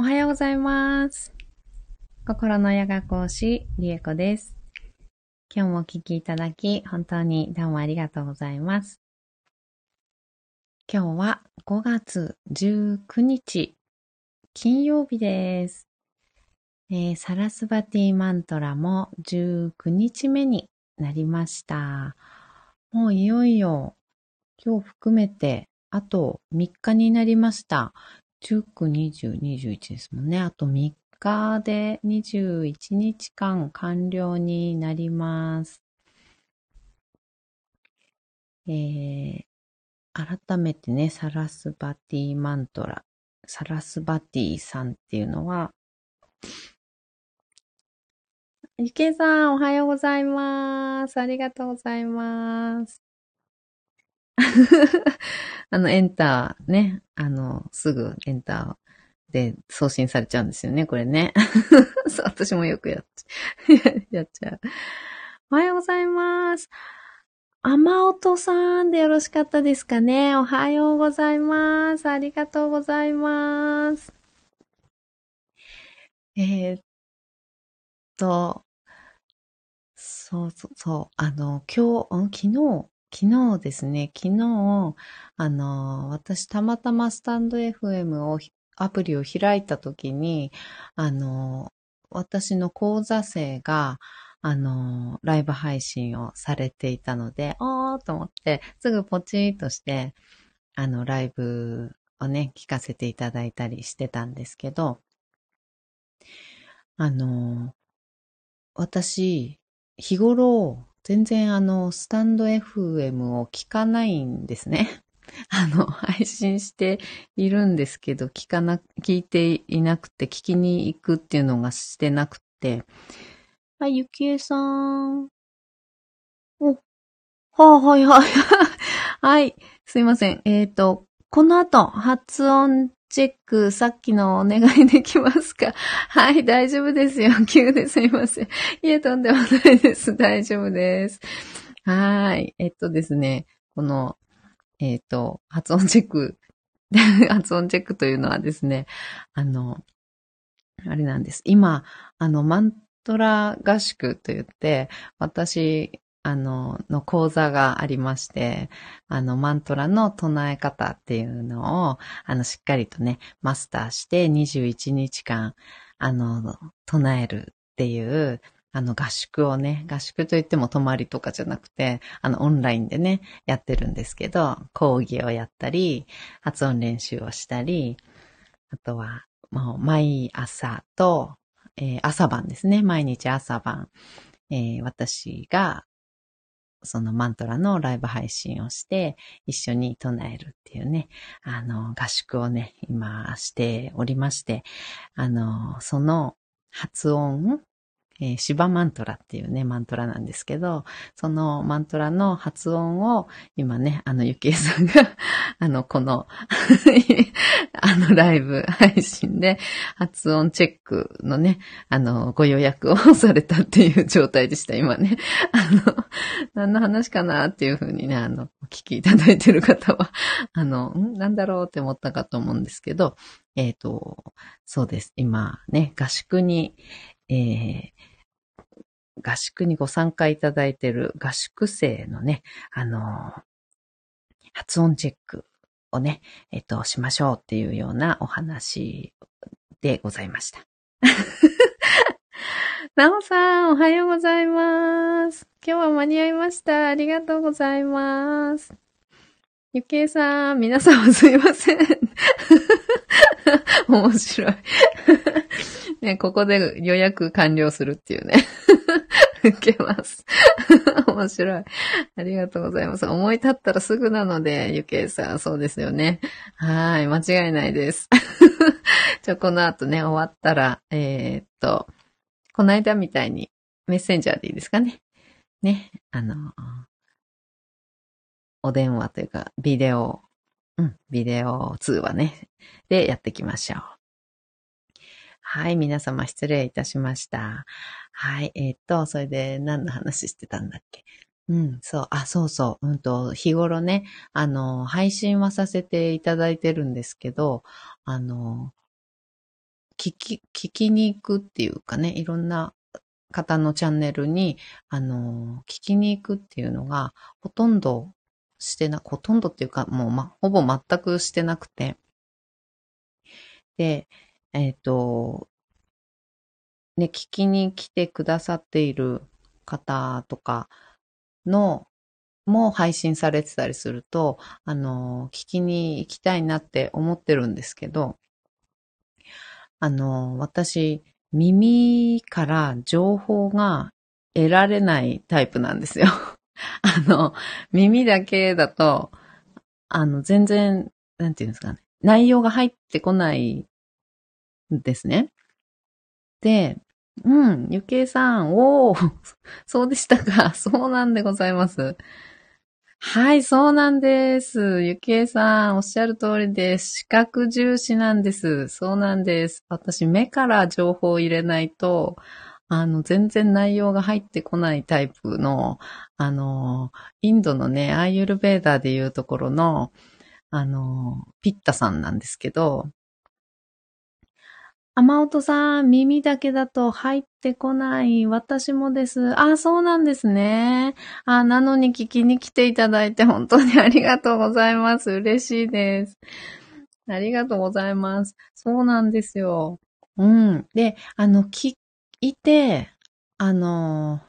おはようございます。心のヨガ講師、リエコです。今日もお聞きいただき、本当にどうもありがとうございます。今日は5月19日、金曜日です。えーサラスバティマントラも19日目になりました。もういよいよ今日含めてあと3日になりました。19、20、21ですもんね。あと3日で21日間完了になります。えー、改めてね、サラスバティマントラ、サラスバティさんっていうのは、ゆけさん、おはようございます。ありがとうございます。あの、エンターね、あの、すぐエンターで送信されちゃうんですよね、これね。そう、私もよくやっちゃう。やっちゃう。おはようございます。雨音さんでよろしかったですかね。おはようございます。ありがとうございます。えーっと、そうそうそう、あの、今日、昨日、昨日ですね、昨日、あの、私たまたまスタンド FM を、アプリを開いたときに、あの、私の講座生が、あの、ライブ配信をされていたので、おーと思って、すぐポチーとして、あの、ライブをね、聞かせていただいたりしてたんですけど、あの、私、日頃、全然あの、スタンド FM を聞かないんですね。あの、配信しているんですけど、聞かな、聞いていなくて、聞きに行くっていうのがしてなくて。はい、ゆきえさん。お、はあ、はい、はい。はい、すいません。えっ、と、この後、発音チェック、さっきのお願いできますか？はい、大丈夫ですよ。急ですいません。いえ、とんでもないです。大丈夫です。はい。えっとですね、この、えっと、発音チェック、発音チェックというのはですね、あの、あれなんです。今、あの、マントラ合宿と言って、私、あの、の講座がありまして、あの、マントラの唱え方っていうのを、あの、しっかりとね、マスターして21日間、あの、唱えるっていう、あの、合宿をね、合宿といっても泊まりとかじゃなくて、あの、オンラインでね、やってるんですけど、講義をやったり、発音練習をしたり、あとは、もう、毎朝と、えー朝晩ですね、毎日朝晩、えー私が、そのマントラのライブ配信をして、一緒に唱えるっていうね、あの、合宿をね、今しておりまして、あの、その発音、えー、シバマントラっていうね、マントラなんですけど、そのマントラの発音を今ね、あの、ゆきえさんが、あの、この、あの、ライブ配信で発音チェックのね、あの、ご予約をされたっていう状態でした、今ね。あの、何の話かなっていうふうにね、あの、お聞きいただいてる方は、あの、ん？なんだろうって思ったかと思うんですけど、えっ、と、そうです。今ね、合宿に、えー合宿にご参加いただいている合宿生のね、あの、発音チェックをね、えっ、と、しましょうっていうようなお話でございました。なおさん、おはようございます。今日は間に合いました。ありがとうございます。ゆきえさん、皆様すいません。面白い。ね、ここで予約完了するっていうね。受けます。面白い。ありがとうございます。思い立ったらすぐなので、ゆけいさん、そうですよね。はい、間違いないです。じゃあ、この後ね、終わったら、えーっと、この間みたいにメッセンジャーでいいですかね。ね、あの、お電話というか、ビデオ、うん、ビデオ通話ね、でやっていきましょう。はい、皆様失礼いたしました。はい、えーっと、それで何の話してたんだっけ？うん、そう、あ、そうそう、うんと、日頃ね、あの、配信はさせていただいてるんですけど、あの、聞き、聞きに行くっていうかね、いろんな方のチャンネルに、あの、聞きに行くっていうのが、ほとんどしてな、ほとんどっていうか、もう、ま、ほぼ全くしてなくて。で、えっ、ー、と、ね、聞きに来てくださっている方とかの、も配信されてたりすると、あの、聞きに行きたいなって思ってるんですけど、あの、私、耳から情報が得られないタイプなんですよ。あの、耳だけだと、あの、全然、なんていうんですかね、内容が入ってこないですね。で、うん、ゆけいさん、おー、そうでしたか。そうなんでございます。はい、そうなんです。ゆきえさん、おっしゃる通りです。視覚重視なんです。そうなんです。私、目から情報を入れないと、あの、全然内容が入ってこないタイプの、あの、インドのね、アーユルベーダーでいうところの、あの、ピッタさんなんですけど、雨音さん、耳だけだと入ってこない。私もです。あ、そうなんですね。あ、なのに聞きに来ていただいて本当にありがとうございます。嬉しいです。ありがとうございます。そうなんですよ。うん。で、あの、聞いて、あの、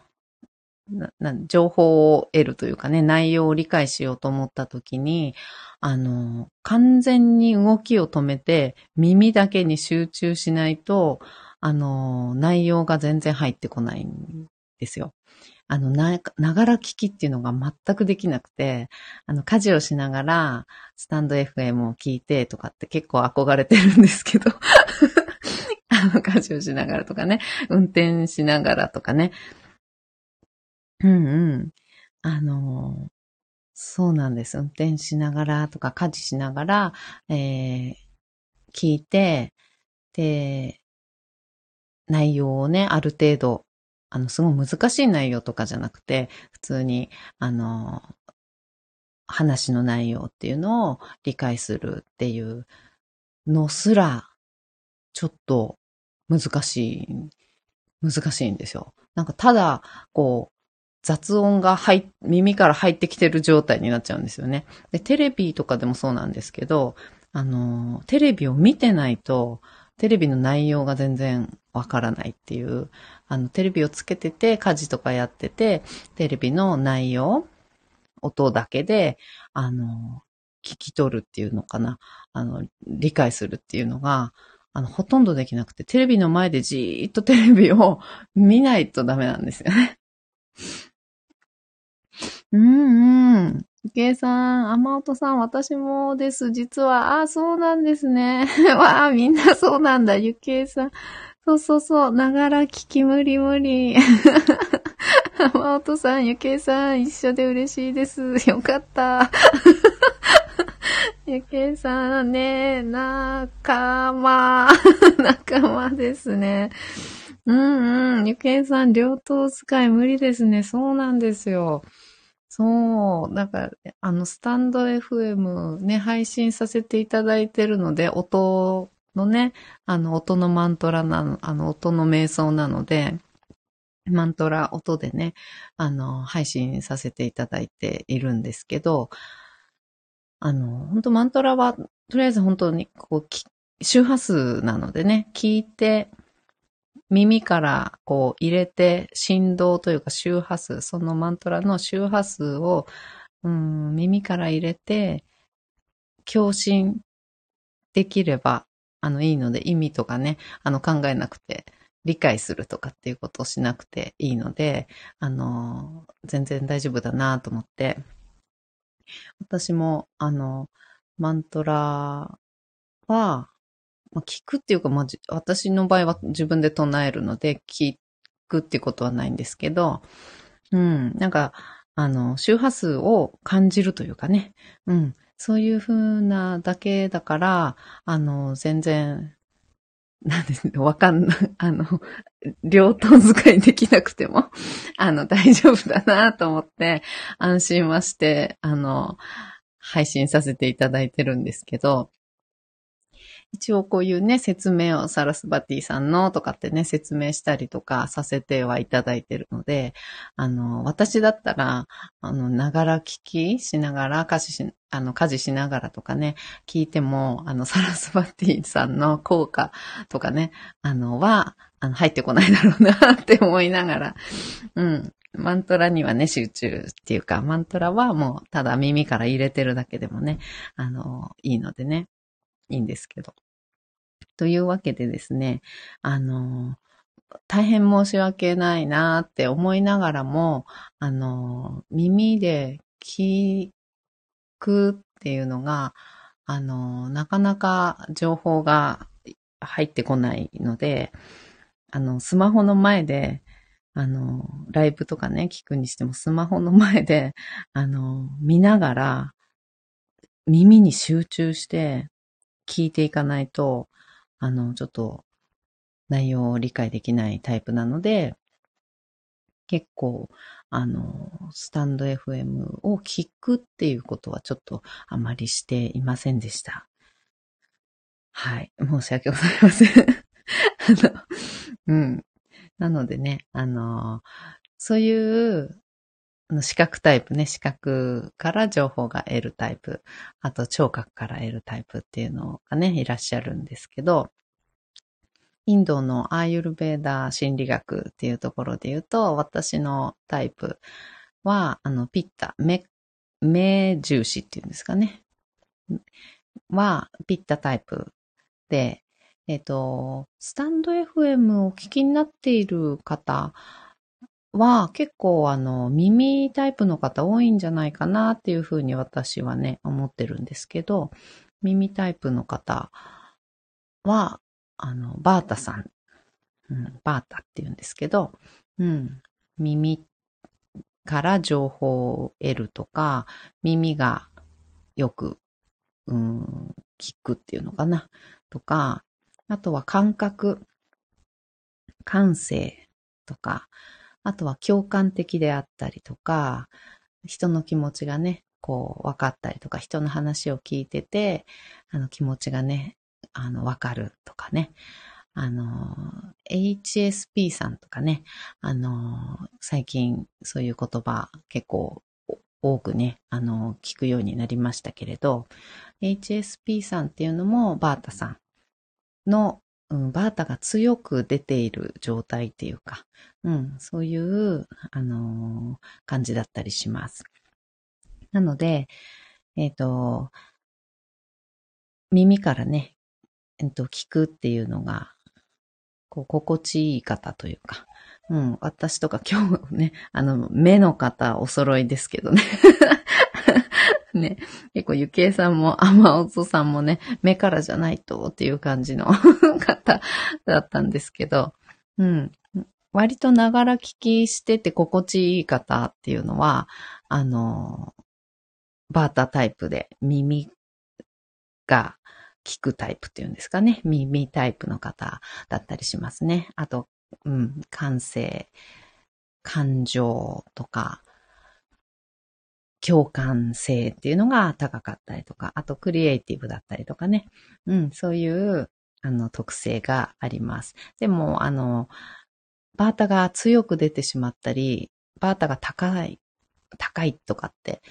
情報を得るというかね、内容を理解しようと思ったときに、あの、完全に動きを止めて、耳だけに集中しないと、あの、内容が全然入ってこないんですよ。あの、な、ながら聞きっていうのが全くできなくて、あの、家事をしながら、スタンド FM を聞いてとかって結構憧れてるんですけど、あの、家事をしながらとかね、運転しながらとかね、うんうん。あの、そうなんです。運転しながらとか家事しながら、えー、聞いて、で、内容をね、ある程度、あの、すごい難しい内容とかじゃなくて、普通に、あの、話の内容っていうのを理解するっていうのすら、ちょっと難しい、難しいんですよ。なんかただ、こう、雑音が入耳から入ってきてる状態になっちゃうんですよね。で、テレビとかでもそうなんですけど、あの、テレビを見てないと、テレビの内容が全然わからないっていう、あの、テレビをつけてて、家事とかやってて、テレビの内容、音だけで、あの、聞き取るっていうのかな。あの、理解するっていうのが、あの、ほとんどできなくて、テレビの前でじーっとテレビを見ないとダメなんですよね。うんうん。池江さん、雨音さん、私もです。実は、あ、そうなんですね。わあ、みんなそうなんだ。ゆけいさん。そうそうそう。ながら聞き無理無理。雨音さん、ゆけいさん、一緒で嬉しいです。よかった。ゆけいさんね、仲間。仲間ですね。うんうん。ゆけいさん、両党使い無理ですね。そうなんですよ。そう、なんか、あの、スタンド FM ね、配信させていただいてるので、音のね、あの、音のマントラなの、あの、音の瞑想なので、マントラ音でね、あの、配信させていただいているんですけど、あの、本当マントラは、とりあえず本当に、こう、周波数なのでね、聞いて、耳からこう入れて振動というか周波数、そのマントラの周波数を、うん、耳から入れて、共振できれば、あの、いいので、意味とかね、あの、考えなくて、理解するとかっていうことをしなくていいので、あの、全然大丈夫だなと思って、私も、あの、マントラは、まあ、聞くっていうか、まあ、私の場合は自分で唱えるので、聞くっていうことはないんですけど、うん、なんか、あの、周波数を感じるというかね、うん、そういうふうなだけだから、あの、全然、なんですね、わかんない、あの、両党使いできなくても、あの、大丈夫だなと思って、安心はして、あの、配信させていただいてるんですけど、一応こういうね、説明をサラスバティさんのとかってね、説明したりとかさせてはいただいてるので、あの、私だったら、あの、ながら聞きしながら、家事し、あの、家事しながらとかね、聞いても、あの、サラスバティさんの効果とかね、あの、は、あの、入ってこないだろうなって思いながら、うん。マントラにはね、集中っていうか、マントラはもうただ耳から入れてるだけでもね、あの、いいのでね、いいんですけど。というわけでですね、あの、大変申し訳ないなって思いながらも、あの、耳で聞くっていうのが、あの、なかなか情報が入ってこないので、あの、スマホの前で、あの、ライブとかね、聞くにしてもスマホの前で、あの、見ながら、耳に集中して聞いていかないと、あの、ちょっと内容を理解できないタイプなので、結構、あの、スタンド FM を聞くっていうことはちょっとあまりしていませんでした。はい。申し訳ございません。あの、うん。なのでね、あの、そういう視覚タイプね、視覚から情報が得るタイプ、あと聴覚から得るタイプっていうのがね、いらっしゃるんですけど、インドのアーユルベーダー心理学っていうところで言うと、私のタイプは、あの、ピッタ、目、目重視っていうんですかね。は、ピッタタイプで、えっ、と、スタンド FM をお聞きになっている方は結構あの耳タイプの方多いんじゃないかなっていうふうに私はね、思ってるんですけど、耳タイプの方は、あの、バータさん、うん、バータって言うんですけど、うん、耳から情報を得るとか、耳がよく、うん、聞くっていうのかな、とか、あとは感覚、感性とか、あとは共感的であったりとか、人の気持ちがね、こう分かったりとか、人の話を聞いてて、あの気持ちがね、あの分かるとかね。あの、HSP さんとかね、あの、最近そういう言葉結構多くね、あの、聞くようになりましたけれど、HSP さんっていうのもバータさんのうん、バータが強く出ている状態っていうか、うん、そういう、あのー、感じだったりします。なので、えっ、ー、と、耳からね、えっ、と、聞くっていうのが、こう、心地いい方というか、うん、私とか今日ね、あの、目の方お揃いですけどね。ね、結構ゆけいさんも、あまおぞさんもね、目からじゃないとっていう感じの 方だったんですけど、うん。割とながら聞きしてて心地いい方っていうのは、あの、バータタイプで耳が聞くタイプっていうんですかね。耳タイプの方だったりしますね。あと、うん、感性、感情とか、共感性っていうのが高かったりとか、あとクリエイティブだったりとかね。うん、そういう、あの、特性があります。でも、あの、バータが強く出てしまったり、バータが高い、高いとかって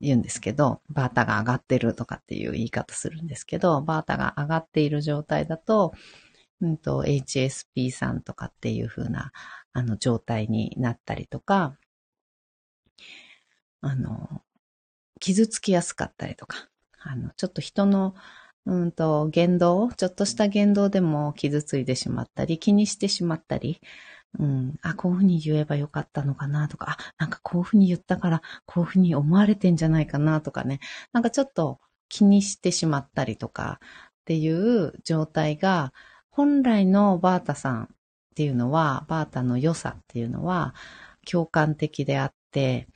言うんですけど、バータが上がってるとかっていう言い方するんですけど、バータが上がっている状態だと、うんと、HSP さんとかっていう風な、あの、状態になったりとか、あの、傷つきやすかったりとか、あの、ちょっと人の、うんと、言動、ちょっとした言動でも傷ついてしまったり、気にしてしまったり、うん、あ、こういうふうに言えばよかったのかなとか、あ、なんかこういうふうに言ったから、こういうふうに思われてんじゃないかなとかね、なんかちょっと気にしてしまったりとかっていう状態が、本来のバータさんっていうのは、バータの良さっていうのは、共感的であって、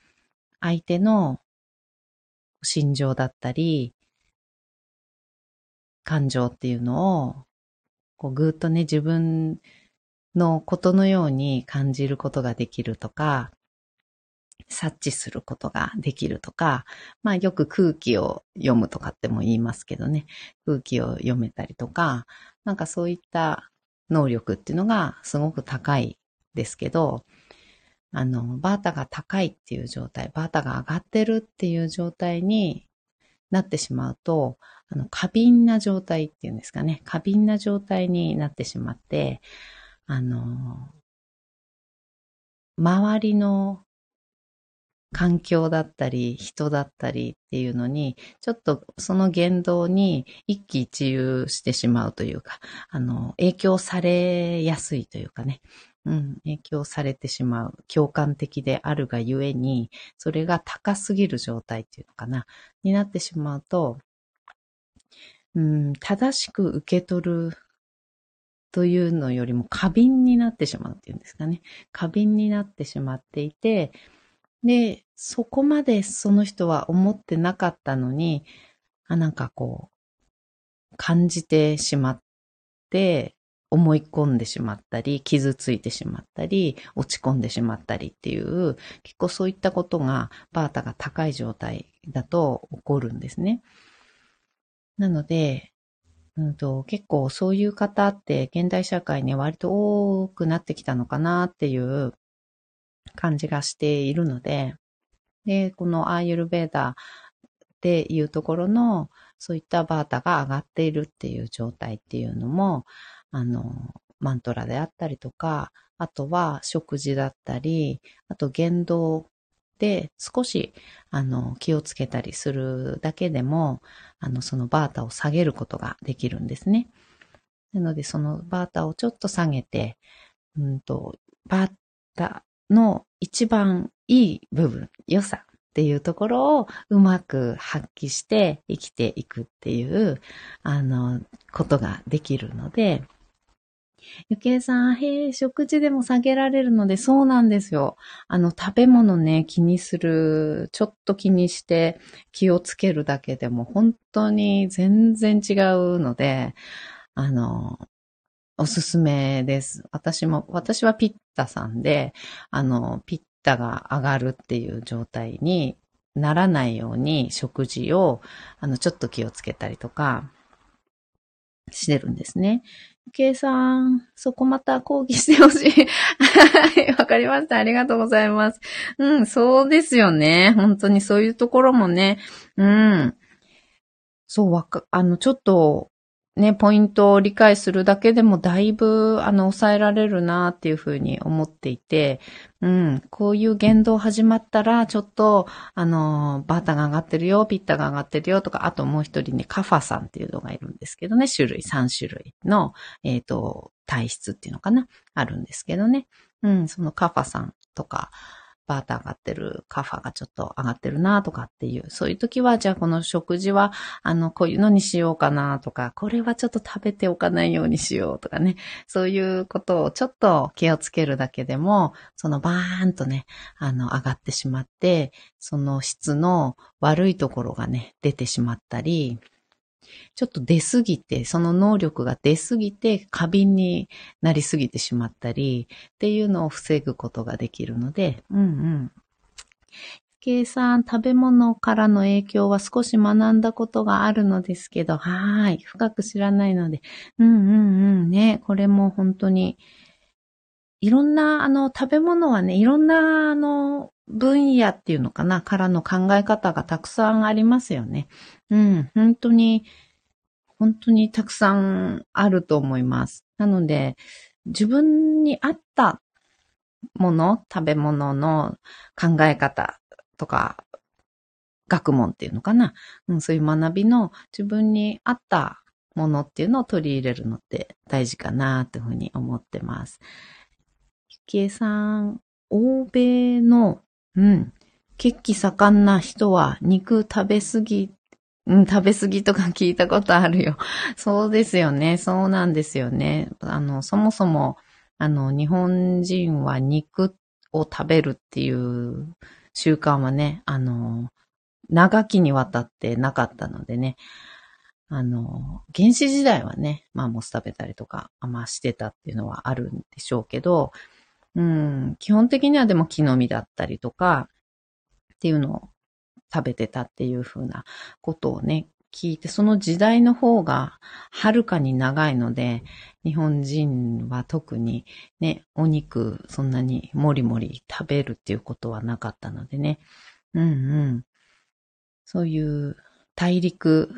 相手の心情だったり、感情っていうのを、こうぐーっとね、自分のことのように感じることができるとか、察知することができるとか、まあよく空気を読むとかっても言いますけどね、空気を読めたりとか、なんかそういった能力っていうのがすごく高いですけど、あの、バータが高いっていう状態、バータが上がってるっていう状態になってしまうと、あの、過敏な状態っていうんですかね、過敏な状態になってしまって、あの、周りの環境だったり、人だったりっていうのに、ちょっとその言動に一喜一憂してしまうというか、あの、影響されやすいというかね、うん、影響されてしまう、共感的であるがゆえに、それが高すぎる状態っていうのかな、になってしまうと、うん、正しく受け取るというのよりも過敏になってしまうっていうんですかね。過敏になってしまっていて、で、そこまでその人は思ってなかったのに、あ、なんかこう、感じてしまって、思い込んでしまったり、傷ついてしまったり、落ち込んでしまったりっていう、結構そういったことが、バータが高い状態だと起こるんですね。なので、うんと、結構そういう方って現代社会に割と多くなってきたのかなっていう感じがしているので、で、このアーユルベーダっていうところの、そういったバータが上がっているっていう状態っていうのも、あの、マントラであったりとか、あとは食事だったり、あと言動で少し、あの、気をつけたりするだけでも、あの、そのバータを下げることができるんですね。なので、そのバータをちょっと下げて、うんと、バータの一番いい部分、良さっていうところをうまく発揮して生きていくっていう、あの、ことができるので、ゆけいさん、へえ、食事でも下げられるので、そうなんですよ。あの、食べ物ね、気にする、ちょっと気にして気をつけるだけでも、本当に全然違うので、あの、おすすめです。私も、私はピッタさんで、あの、ピッタが上がるっていう状態にならないように食事を、あの、ちょっと気をつけたりとか、してるんですね。計算、そこまた講義してほしい。はい、わかりました。ありがとうございます。うん、そうですよね。本当にそういうところもね、うん。そう、わか、あの、ちょっと、ね、ポイントを理解するだけでもだいぶ、あの、抑えられるなっていうふうに思っていて、うん、こういう言動始まったら、ちょっと、あの、バータが上がってるよ、ピッタが上がってるよとか、あともう一人ね、カファさんっていうのがいるんですけどね、種類、3種類の、えっ、ー、と、体質っていうのかな、あるんですけどね。うん、そのカファさんとか、バータ上がってる、カファがちょっと上がってるなとかっていう、そういう時は、じゃあこの食事は、あの、こういうのにしようかなとか、これはちょっと食べておかないようにしようとかね、そういうことをちょっと気をつけるだけでも、そのバーンとね、あの、上がってしまって、その質の悪いところがね、出てしまったり、ちょっと出すぎて、その能力が出すぎて過敏になりすぎてしまったりっていうのを防ぐことができるので、うんうん。計算、食べ物からの影響は少し学んだことがあるのですけど、はい。深く知らないので、うんうんうんね。これも本当に、いろんな、あの、食べ物はね、いろんな、あの、分野っていうのかな、からの考え方がたくさんありますよね。うん、本当に、本当にたくさんあると思います。なので、自分に合ったもの、食べ物の考え方とか、学問っていうのかな、うん、そういう学びの自分に合ったものっていうのを取り入れるのって大事かなというふうに思ってます。ゆきえさん、欧米の、うん、血気盛んな人は肉食べ過ぎうん、食べ過ぎとか聞いたことあるよ。そうですよね。そうなんですよね。あの、そもそも、あの、日本人は肉を食べるっていう習慣はね、あの、長きにわたってなかったのでね、あの、原始時代はね、まあモス食べたりとか、まあしてたっていうのはあるんでしょうけど、うん、基本的にはでも木の実だったりとか、っていうのを食べてたっていうふうなことをね、聞いて、その時代の方がはるかに長いので、日本人は特にね、お肉そんなにもりもり食べるっていうことはなかったのでね。うんうん。そういう大陸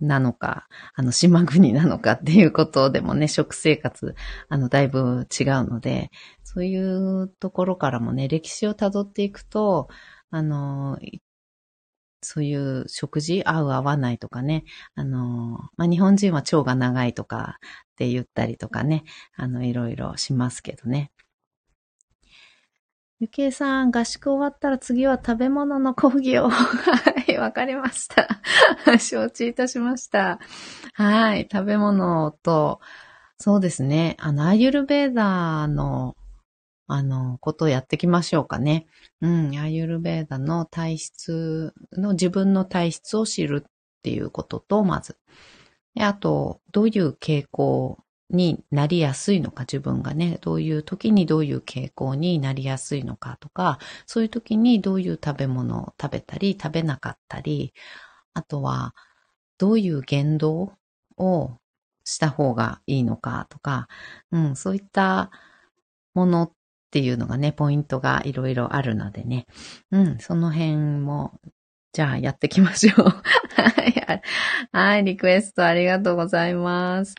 なのか、あの、島国なのかっていうことでもね、食生活、あの、だいぶ違うので、そういうところからもね、歴史をたどっていくと、あの、そういう食事合う合わないとかね、あの、まあ、日本人は腸が長いとかって言ったりとかね、あの、いろいろしますけどね。ゆきえさん、合宿終わったら次は食べ物の講義を。はい、わかりました。承知いたしました。はい、食べ物と、そうですね、あの、アユルベーダーのあの、ことをやっていきましょうかね。うん、アユルベーダの体質の、自分の体質を知るっていうことと、まず。あと、どういう傾向になりやすいのか、自分がね、どういう時にどういう傾向になりやすいのかとか、そういう時にどういう食べ物を食べたり、食べなかったり、あとは、どういう言動をした方がいいのかとか、うん、そういったものっていうのがね、ポイントがいろいろあるのでね。うん、その辺も、じゃあやっていきましょう。はい、リクエストありがとうございます。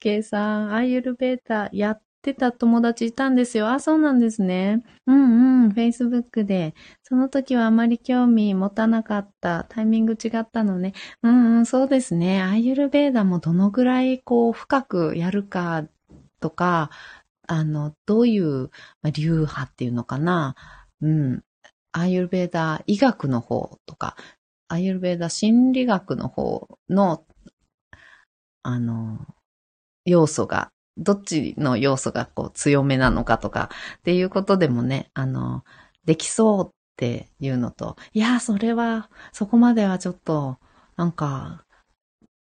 ケイさん、アイユルベータやってた友達いたんですよ。あ、そうなんですね。うんうん、Facebook で。その時はあまり興味持たなかった。タイミング違ったのね。うんうん、そうですね。アイユルベーダもどのぐらいこう深くやるかとか、あの、どういう、流派っていうのかな。うん。アーユルベーダー医学の方とか、アーユルベーダー心理学の方の、あの、要素が、どっちの要素がこう強めなのかとかっていうことでもね、あの、できそうっていうのと、いや、それは、そこまではちょっと、なんか、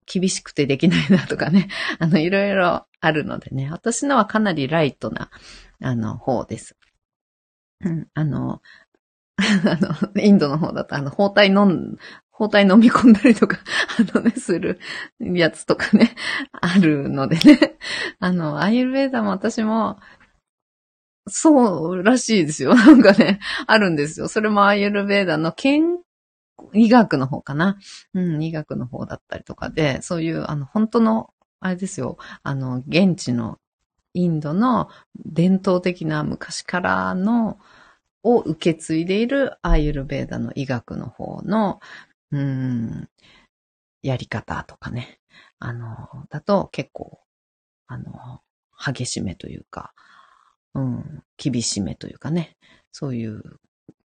厳しくてできないなとかね、あの、いろいろあるのでね、私のはかなりライトな、あの、方です。あの、あの、インドの方だと、あの、包帯飲ん、包帯飲み込んだりとか、あのね、するやつとかね、あるのでね。あの、アイルベーダも私も、そうらしいですよ。なんかね、あるんですよ。それもアイユルベーダの健医学の方かな。うん、医学の方だったりとかで、そういう、あの、本当の、あれですよ、あの、現地のインドの伝統的な昔からの、を受け継いでいるアーユルベーダの医学の方の、うん、やり方とかね。あの、だと結構、あの、激しめというか、うん、厳しめというかね、そういう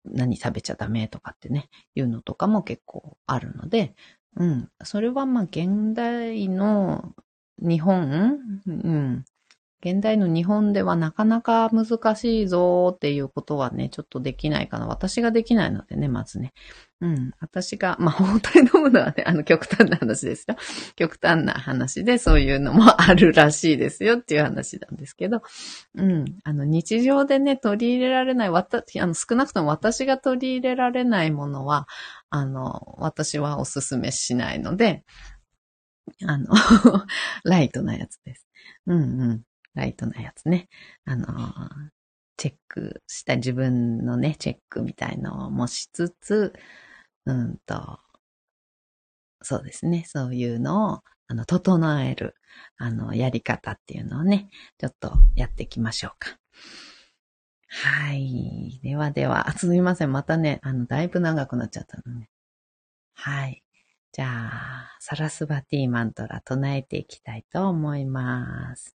何食べちゃダメとかってね、いうのとかも結構あるので、うん。それはまあ現代の日本、うん。現代の日本ではなかなか難しいぞっていうことはね、ちょっとできないかな。私ができないのでね、まずね。うん。私が、まあ、本当に飲むのはね、あの、極端な話ですよ。極端な話で、そういうのもあるらしいですよっていう話なんですけど、うん。あの、日常でね、取り入れられない、わた、あの、少なくとも私が取り入れられないものは、あの、私はおすすめしないので、あの ライトなやつです。うんうん。ライトなやつね。あの、チェックした自分のね、チェックみたいのもしつつ、うんと、そうですね。そういうのを、あの、整える、あの、やり方っていうのをね、ちょっとやっていきましょうか。はい。ではでは、すみません。またね、あの、だいぶ長くなっちゃったのね。はい。じゃあ、サラスバティマントラ唱えていきたいと思います。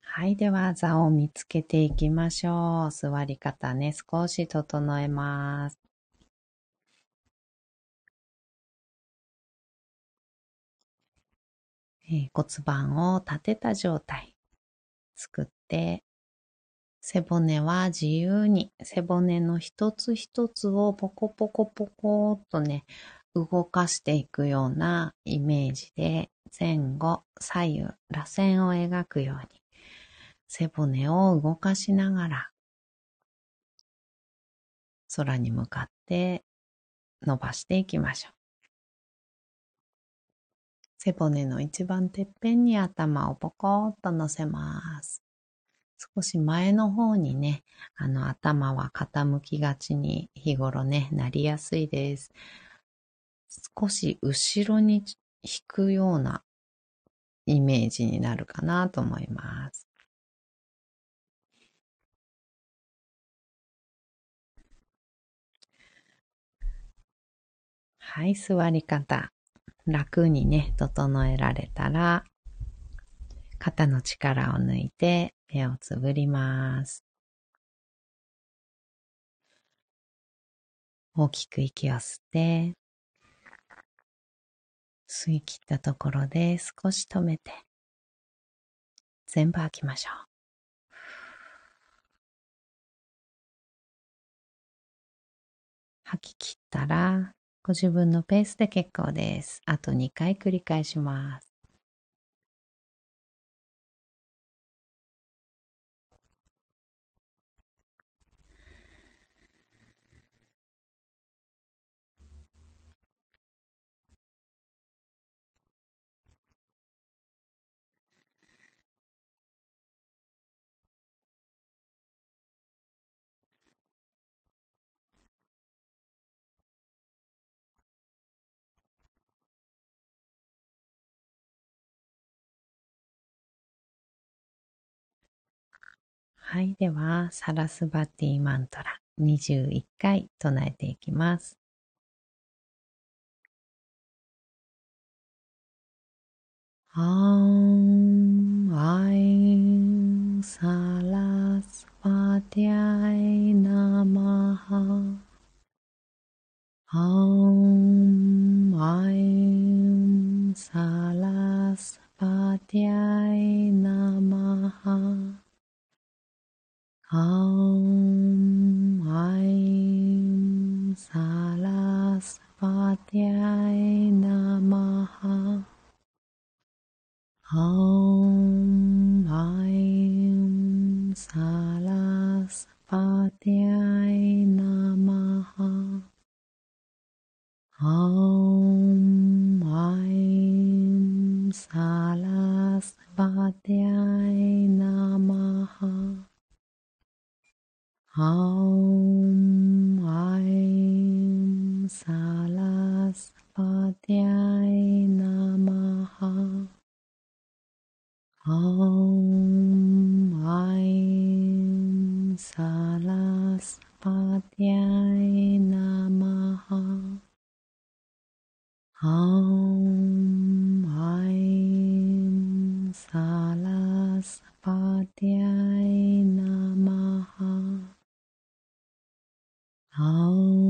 はい。では、座を見つけていきましょう。座り方ね、少し整えます。えー、骨盤を立てた状態作って、背骨は自由に、背骨の一つ一つをポコポコポコっとね、動かしていくようなイメージで前後、左右、螺旋を描くように背骨を動かしながら、空に向かって伸ばしていきましょう。背骨の一番てっぺんに頭をポコッと乗せます。少し前の方にね、あの頭は傾きがちに日頃ね、なりやすいです。少し後ろに引くようなイメージになるかなと思います。はい、座り方。楽にね、整えられたら、肩の力を抜いて目をつぶります。大きく息を吸って、吸い切ったところで少し止めて、全部吐きましょう。吐き切ったら、ご自分のペースで結構です。あと2回繰り返します。はい。では、サラスバティマントラ21回唱えていきます。アンアイサラスバティアイナマハアンアイ Oh.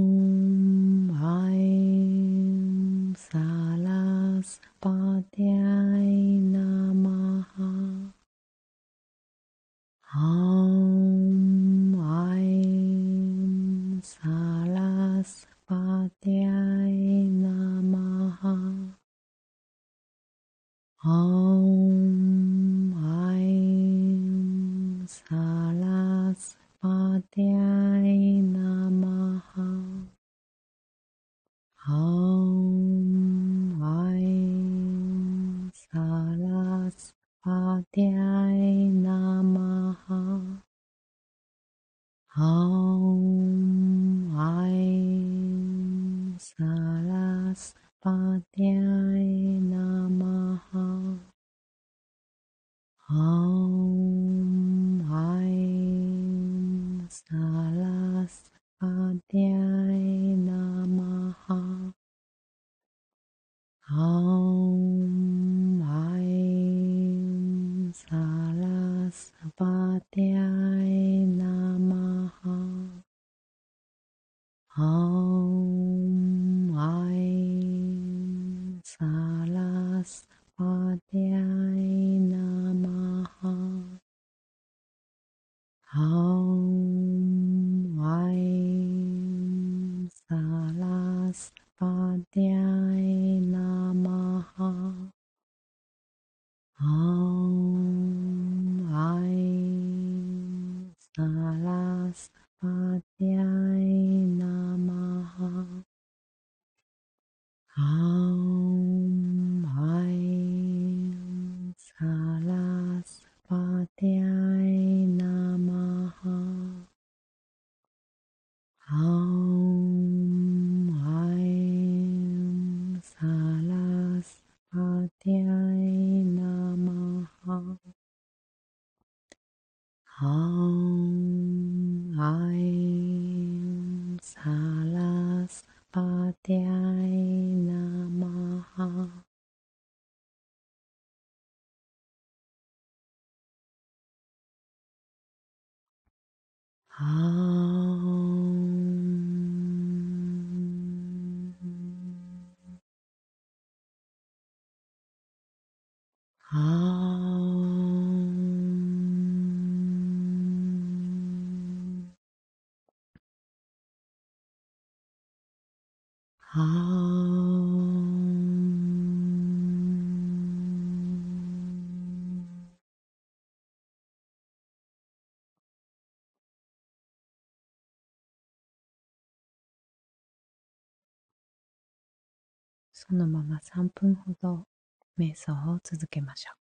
der はそのまま3分ほど瞑想を続けましょう。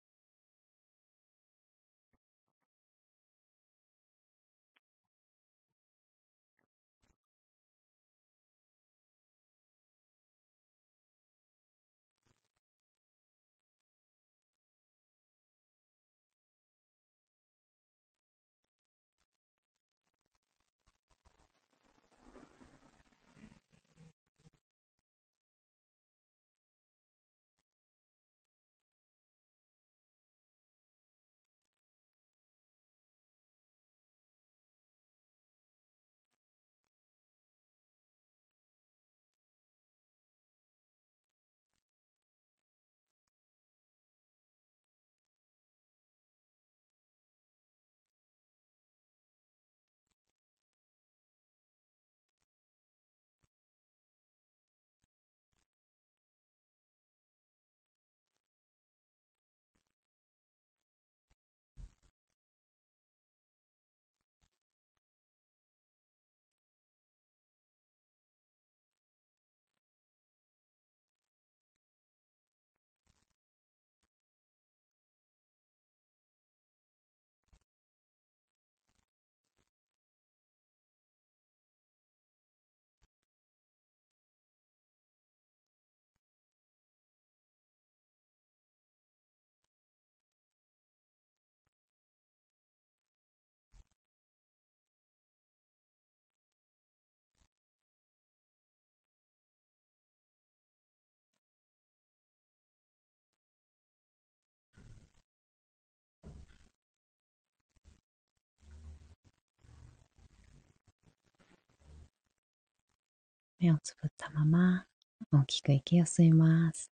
目をつぶったまま大きく息を吸います。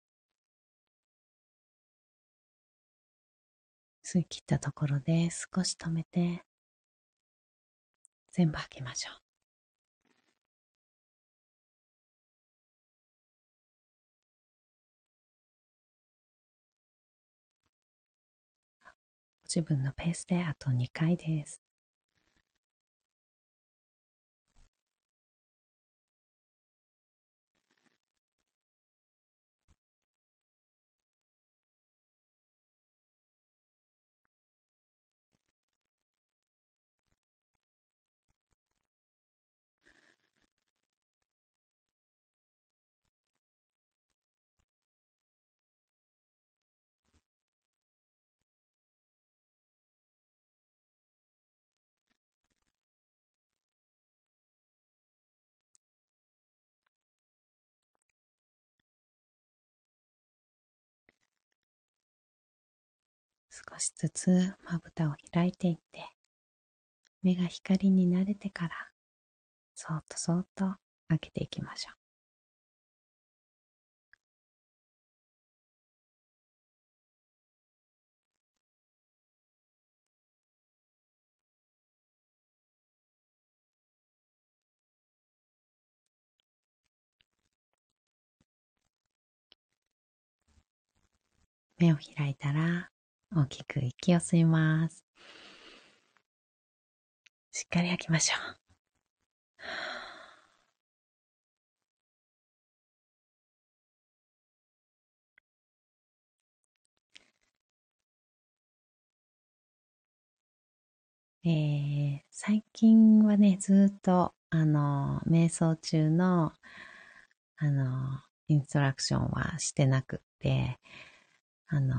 吸い切ったところで少し止めて全部吐きましょう。自分のペースであと2回です。少しずつまぶたを開いていって、目が光に慣れてから、そっとそっと開けていきましょう。目を開いたら大きく息を吸います。しっかり吐きましょう。えー、最近はね、ずっと、あの、瞑想中の、あの、インストラクションはしてなくって、あの、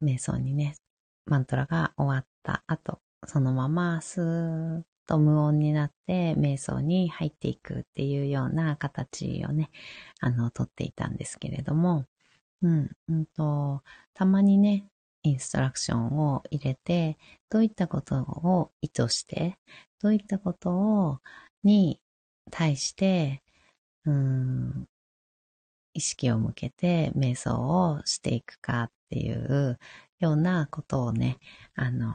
瞑想にね、マントラが終わった後、そのままスーッと無音になって瞑想に入っていくっていうような形をね、あの、とっていたんですけれども、うん、うんと、たまにね、インストラクションを入れて、どういったことを意図して、どういったことを、に対して、うん、意識を向けて瞑想をしていくかっっていうようなことをね、あの、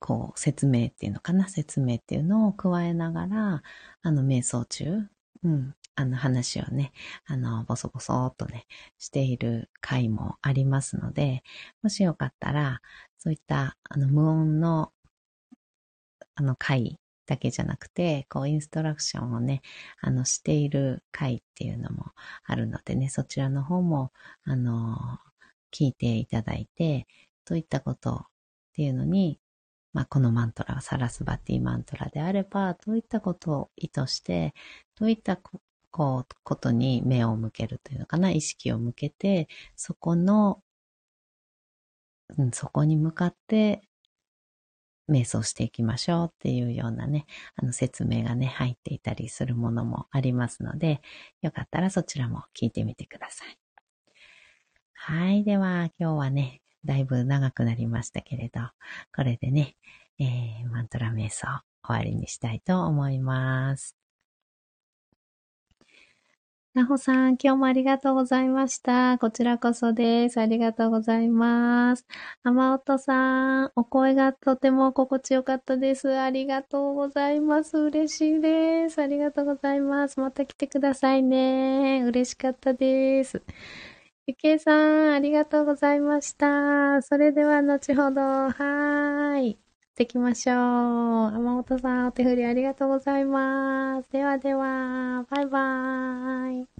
こう、説明っていうのかな説明っていうのを加えながら、あの、瞑想中、うん、あの話をね、あの、ボソボソっとね、している回もありますので、もしよかったら、そういった、あの、無音の、あの、回だけじゃなくて、こう、インストラクションをね、あの、している回っていうのもあるのでね、そちらの方も、あの、聞いていただいて、どういったことっていうのに、まあ、このマントラはサラスバティマントラであれば、どういったことを意図して、どういったこう、ことに目を向けるというのかな、意識を向けて、そこの、うん、そこに向かって瞑想していきましょうっていうようなね、あの説明がね、入っていたりするものもありますので、よかったらそちらも聞いてみてください。はい。では、今日はね、だいぶ長くなりましたけれど、これでね、えー、マントラ瞑想終わりにしたいと思います。なほさん、今日もありがとうございました。こちらこそです。ありがとうございます。甘音さん、お声がとても心地よかったです。ありがとうございます。嬉しいです。ありがとうございます。また来てくださいね。嬉しかったです。ゆけいさん、ありがとうございました。それでは後ほど、はーい。行ってきましょう。山本さん、お手振りありがとうございます。ではでは、バイバーイ。